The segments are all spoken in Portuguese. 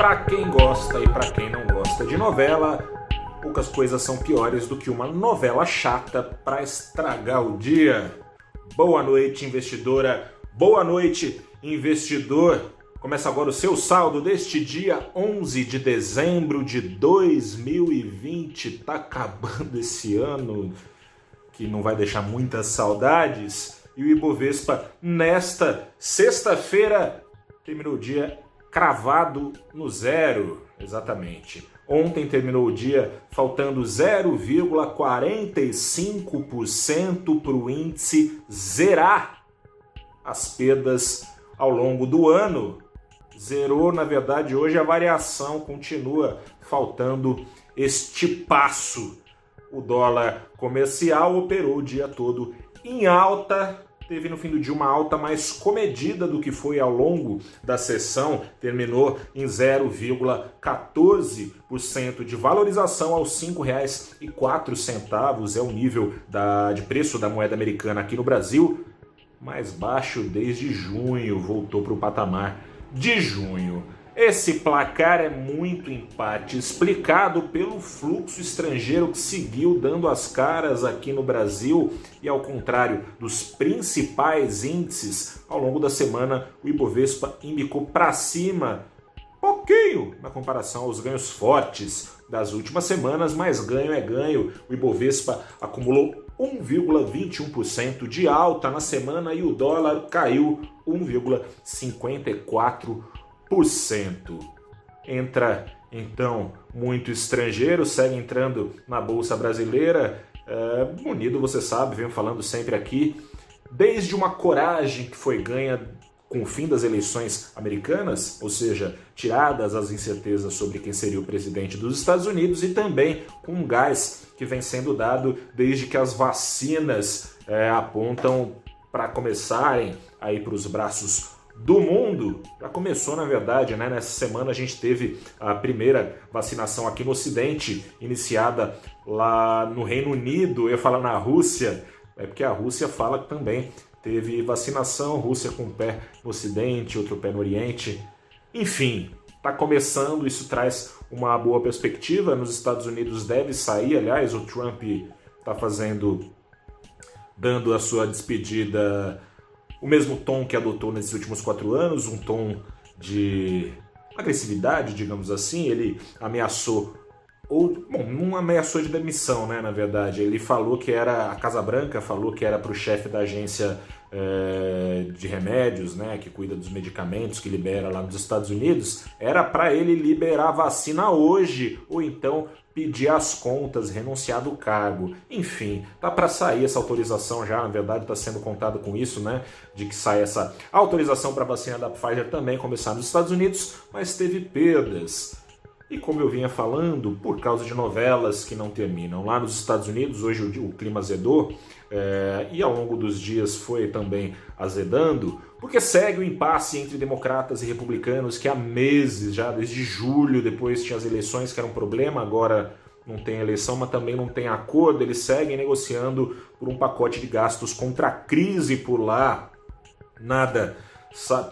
Para quem gosta e para quem não gosta de novela, poucas coisas são piores do que uma novela chata para estragar o dia. Boa noite, investidora. Boa noite, investidor. Começa agora o seu saldo deste dia 11 de dezembro de 2020. Tá acabando esse ano que não vai deixar muitas saudades. E o Ibovespa nesta sexta-feira terminou o dia cravado no zero, exatamente. Ontem terminou o dia faltando 0,45% para o índice zerar as perdas ao longo do ano. Zerou, na verdade, hoje a variação continua faltando este passo. O dólar comercial operou o dia todo em alta, teve no fim do dia uma alta mais comedida do que foi ao longo da sessão, terminou em 0,14% de valorização aos R$ 5,04 é o nível da, de preço da moeda americana aqui no Brasil, mais baixo desde junho, voltou para o patamar de junho. Esse placar é muito empate, explicado pelo fluxo estrangeiro que seguiu dando as caras aqui no Brasil e ao contrário dos principais índices, ao longo da semana o Ibovespa indicou para cima pouquinho na comparação aos ganhos fortes das últimas semanas, mas ganho é ganho. O Ibovespa acumulou 1,21% de alta na semana e o dólar caiu 1,54%. Entra então muito estrangeiro, segue entrando na Bolsa Brasileira. É, Unido, você sabe, venho falando sempre aqui, desde uma coragem que foi ganha com o fim das eleições americanas, ou seja, tiradas as incertezas sobre quem seria o presidente dos Estados Unidos, e também com um gás que vem sendo dado desde que as vacinas é, apontam para começarem a ir para os braços do mundo. Já começou, na verdade, né? Nessa semana a gente teve a primeira vacinação aqui no Ocidente, iniciada lá no Reino Unido, eu ia falar na Rússia, é porque a Rússia fala que também teve vacinação, Rússia com um pé no Ocidente, outro pé no Oriente. Enfim, está começando, isso traz uma boa perspectiva. Nos Estados Unidos deve sair, aliás, o Trump está fazendo, dando a sua despedida o mesmo tom que adotou nesses últimos quatro anos, um tom de agressividade, digamos assim. Ele ameaçou, ou, bom, não ameaçou de demissão, né, na verdade. Ele falou que era, a Casa Branca falou que era para o chefe da agência é, de remédios, né, que cuida dos medicamentos que libera lá nos Estados Unidos, era para ele liberar a vacina hoje, ou então pedir as contas, renunciar do cargo. Enfim, tá para sair essa autorização já, na verdade está sendo contado com isso, né, de que sai essa autorização para vacina da Pfizer também começar nos Estados Unidos, mas teve perdas. E como eu vinha falando, por causa de novelas que não terminam. Lá nos Estados Unidos, hoje o, clima azedou, é, e ao longo dos dias foi também azedando, porque segue o impasse entre democratas e republicanos que há meses, já desde julho, depois tinha as eleições que era um problema, agora não tem eleição, mas também não tem acordo, eles seguem negociando por um pacote de gastos contra a crise por lá. Nada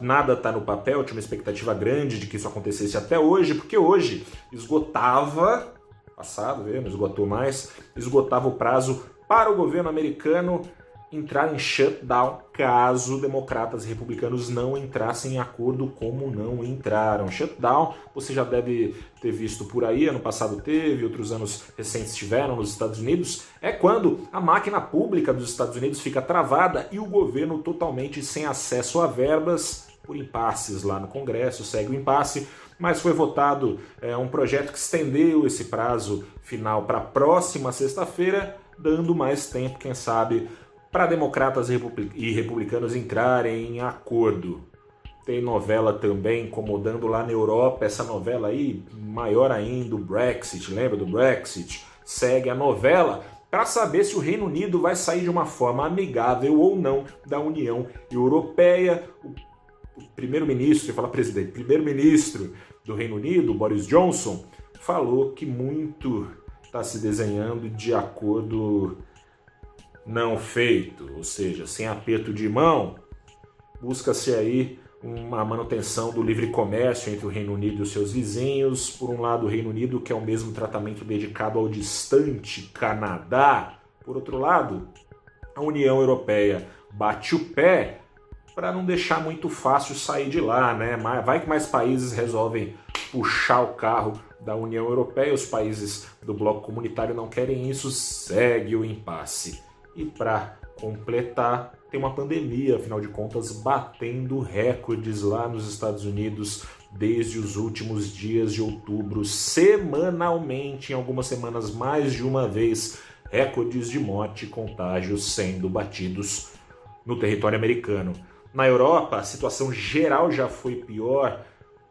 nada está no papel, tinha uma expectativa grande de que isso acontecesse até hoje, porque hoje esgotava, passado, não esgotou mais, esgotava o prazo para o governo americano entrar em shutdown caso democratas e republicanos não entrassem em acordo como não entraram. Shutdown, você já deve ter visto por aí, ano passado teve, outros anos recentes tiveram nos Estados Unidos, é quando a máquina pública dos Estados Unidos fica travada e o governo totalmente sem acesso a verbas por impasses lá no Congresso, segue o impasse, mas foi votado é, um projeto que estendeu esse prazo final para a próxima sexta-feira, dando mais tempo, quem sabe, para democratas e republicanos entrarem em acordo. Tem novela também incomodando lá na Europa, essa novela aí, maior ainda, o Brexit, lembra do Brexit? Segue a novela para saber se o Reino Unido vai sair de uma forma amigável ou não da União Europeia. O primeiro-ministro, eu falar presidente, primeiro-ministro do Reino Unido, Boris Johnson, falou que muito está se desenhando de acordo não feito, ou seja, sem aperto de mão, busca-se aí uma manutenção do livre comércio entre o Reino Unido e os seus vizinhos. Por um lado, o Reino Unido quer o mesmo tratamento dedicado ao distante Canadá. Por outro lado, a União Europeia bate o pé para não deixar muito fácil sair de lá, né? Vai que mais países resolvem puxar o carro da União Europeia, os países do bloco comunitário não querem isso, segue o impasse. E para completar, tem uma pandemia, afinal de contas, batendo recordes lá nos Estados Unidos desde os últimos dias de outubro, semanalmente, em algumas semanas mais de uma vez, recordes de morte e contágios sendo batidos no território americano. Na Europa, a situação geral já foi pior,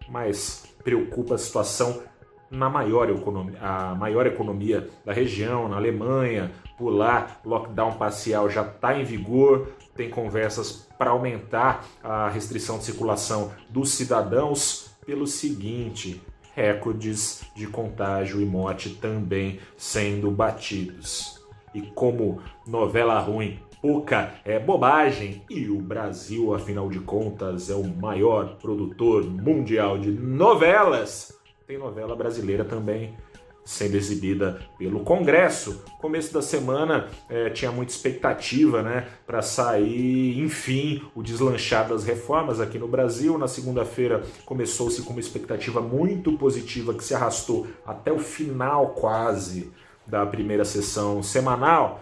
mas preocupa a situação na maior economia, a maior economia da região, na Alemanha, lá, lockdown parcial já está em vigor, tem conversas para aumentar a restrição de circulação dos cidadãos pelo seguinte: recordes de contágio e morte também sendo batidos. E como novela ruim pouca é bobagem, e o Brasil, afinal de contas, é o maior produtor mundial de novelas, tem novela brasileira também sendo exibida pelo Congresso. Começo da semana é, tinha muita expectativa, né, para sair, enfim, o deslanchar das reformas aqui no Brasil. Na segunda-feira começou-se com uma expectativa muito positiva que se arrastou até o final quase da primeira sessão semanal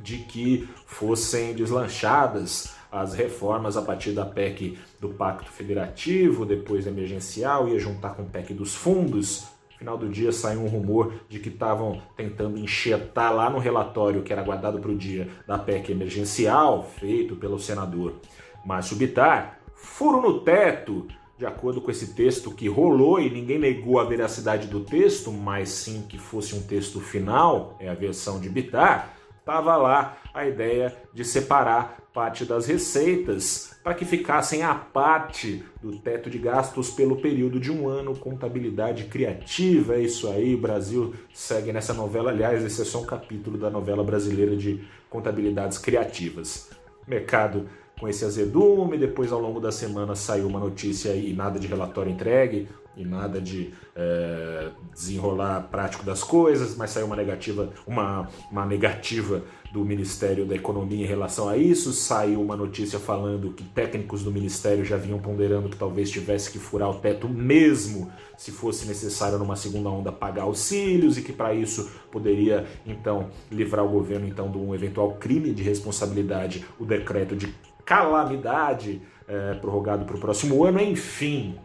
de que fossem deslanchadas as reformas a partir da PEC do Pacto Federativo, depois emergencial, ia juntar com o PEC dos fundos, final do dia saiu um rumor de que estavam tentando enxertar lá no relatório que era guardado para o dia da PEC emergencial, feito pelo senador Márcio Bittar, furo no teto, de acordo com esse texto que rolou e ninguém negou a veracidade do texto, mas sim que fosse um texto final, é a versão de Bittar, estava lá a ideia de separar parte das receitas para que ficassem à parte do teto de gastos pelo período de um ano. Contabilidade criativa, é isso aí. O Brasil segue nessa novela. Aliás, esse é só um capítulo da novela brasileira de contabilidades criativas. Mercado com esse azedume, depois ao longo da semana saiu uma notícia e nada de relatório entregue e nada de é, desenrolar prático das coisas, mas saiu uma negativa, uma, uma negativa do Ministério da Economia em relação a isso. Saiu uma notícia falando que técnicos do Ministério já vinham ponderando que talvez tivesse que furar o teto mesmo se fosse necessário numa segunda onda pagar auxílios e que para isso poderia então livrar o governo então de um eventual crime de responsabilidade, o decreto de calamidade é, prorrogado para o próximo ano. Enfim,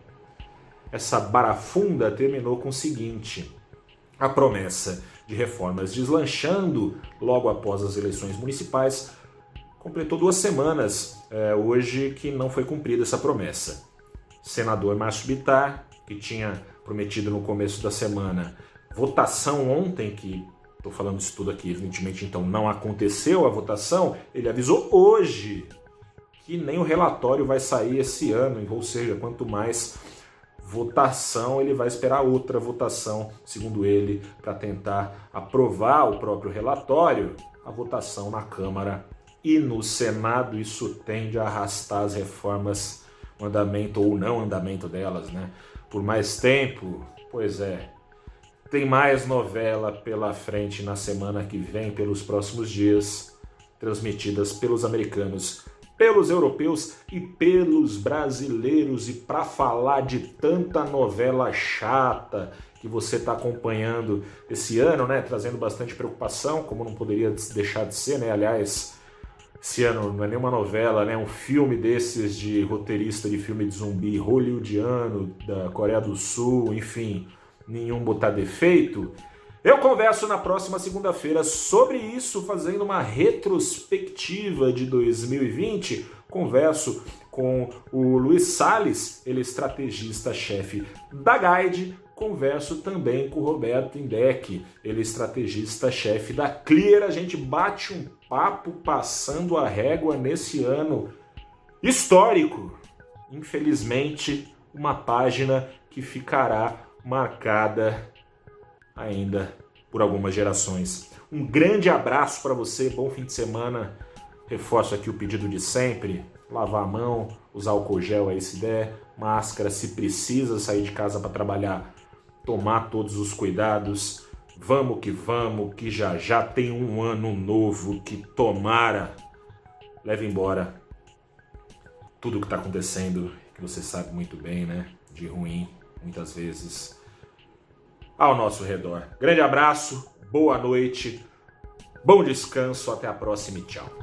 essa barafunda terminou com o seguinte: a promessa de reformas deslanchando logo após as eleições municipais completou duas semanas é, hoje que não foi cumprida essa promessa. Senador Márcio Bittar, que tinha prometido no começo da semana votação ontem, que estou falando isso tudo aqui, evidentemente então não aconteceu a votação, ele avisou hoje que nem o relatório vai sair esse ano, ou seja, quanto mais votação, ele vai esperar outra votação, segundo ele, para tentar aprovar o próprio relatório, a votação na Câmara e no Senado. Isso tende a arrastar as reformas, o andamento ou não andamento delas, né? Por mais tempo. Pois é. Tem mais novela pela frente na semana que vem, pelos próximos dias, transmitidas pelos americanos pelos europeus e pelos brasileiros. E para falar de tanta novela chata que você está acompanhando esse ano, né, trazendo bastante preocupação, como não poderia deixar de ser, né? Aliás, esse ano não é nenhuma novela, né? Um filme desses de roteirista de filme de zumbi hollywoodiano da Coreia do Sul, enfim, nenhum botar defeito. Eu converso na próxima segunda-feira sobre isso, fazendo uma retrospectiva de 2020. Converso com o Luiz Sales, ele é estrategista-chefe da Guide. Converso também com o Roberto Indec, ele é estrategista-chefe da Clear. A gente bate um papo passando a régua nesse ano histórico. Infelizmente, uma página que ficará marcada ainda por algumas gerações. Um grande abraço para você, bom fim de semana. Reforço aqui o pedido de sempre. lavar a mão, usar álcool gel aí se der, máscara se precisa sair de casa para trabalhar, tomar todos os cuidados. Vamos que vamos, que já já tem um ano novo que tomara leve embora tudo o que está acontecendo, que você sabe muito bem, né? De ruim, muitas vezes, ao nosso redor. Grande abraço, boa noite, bom descanso, até a próxima e tchau.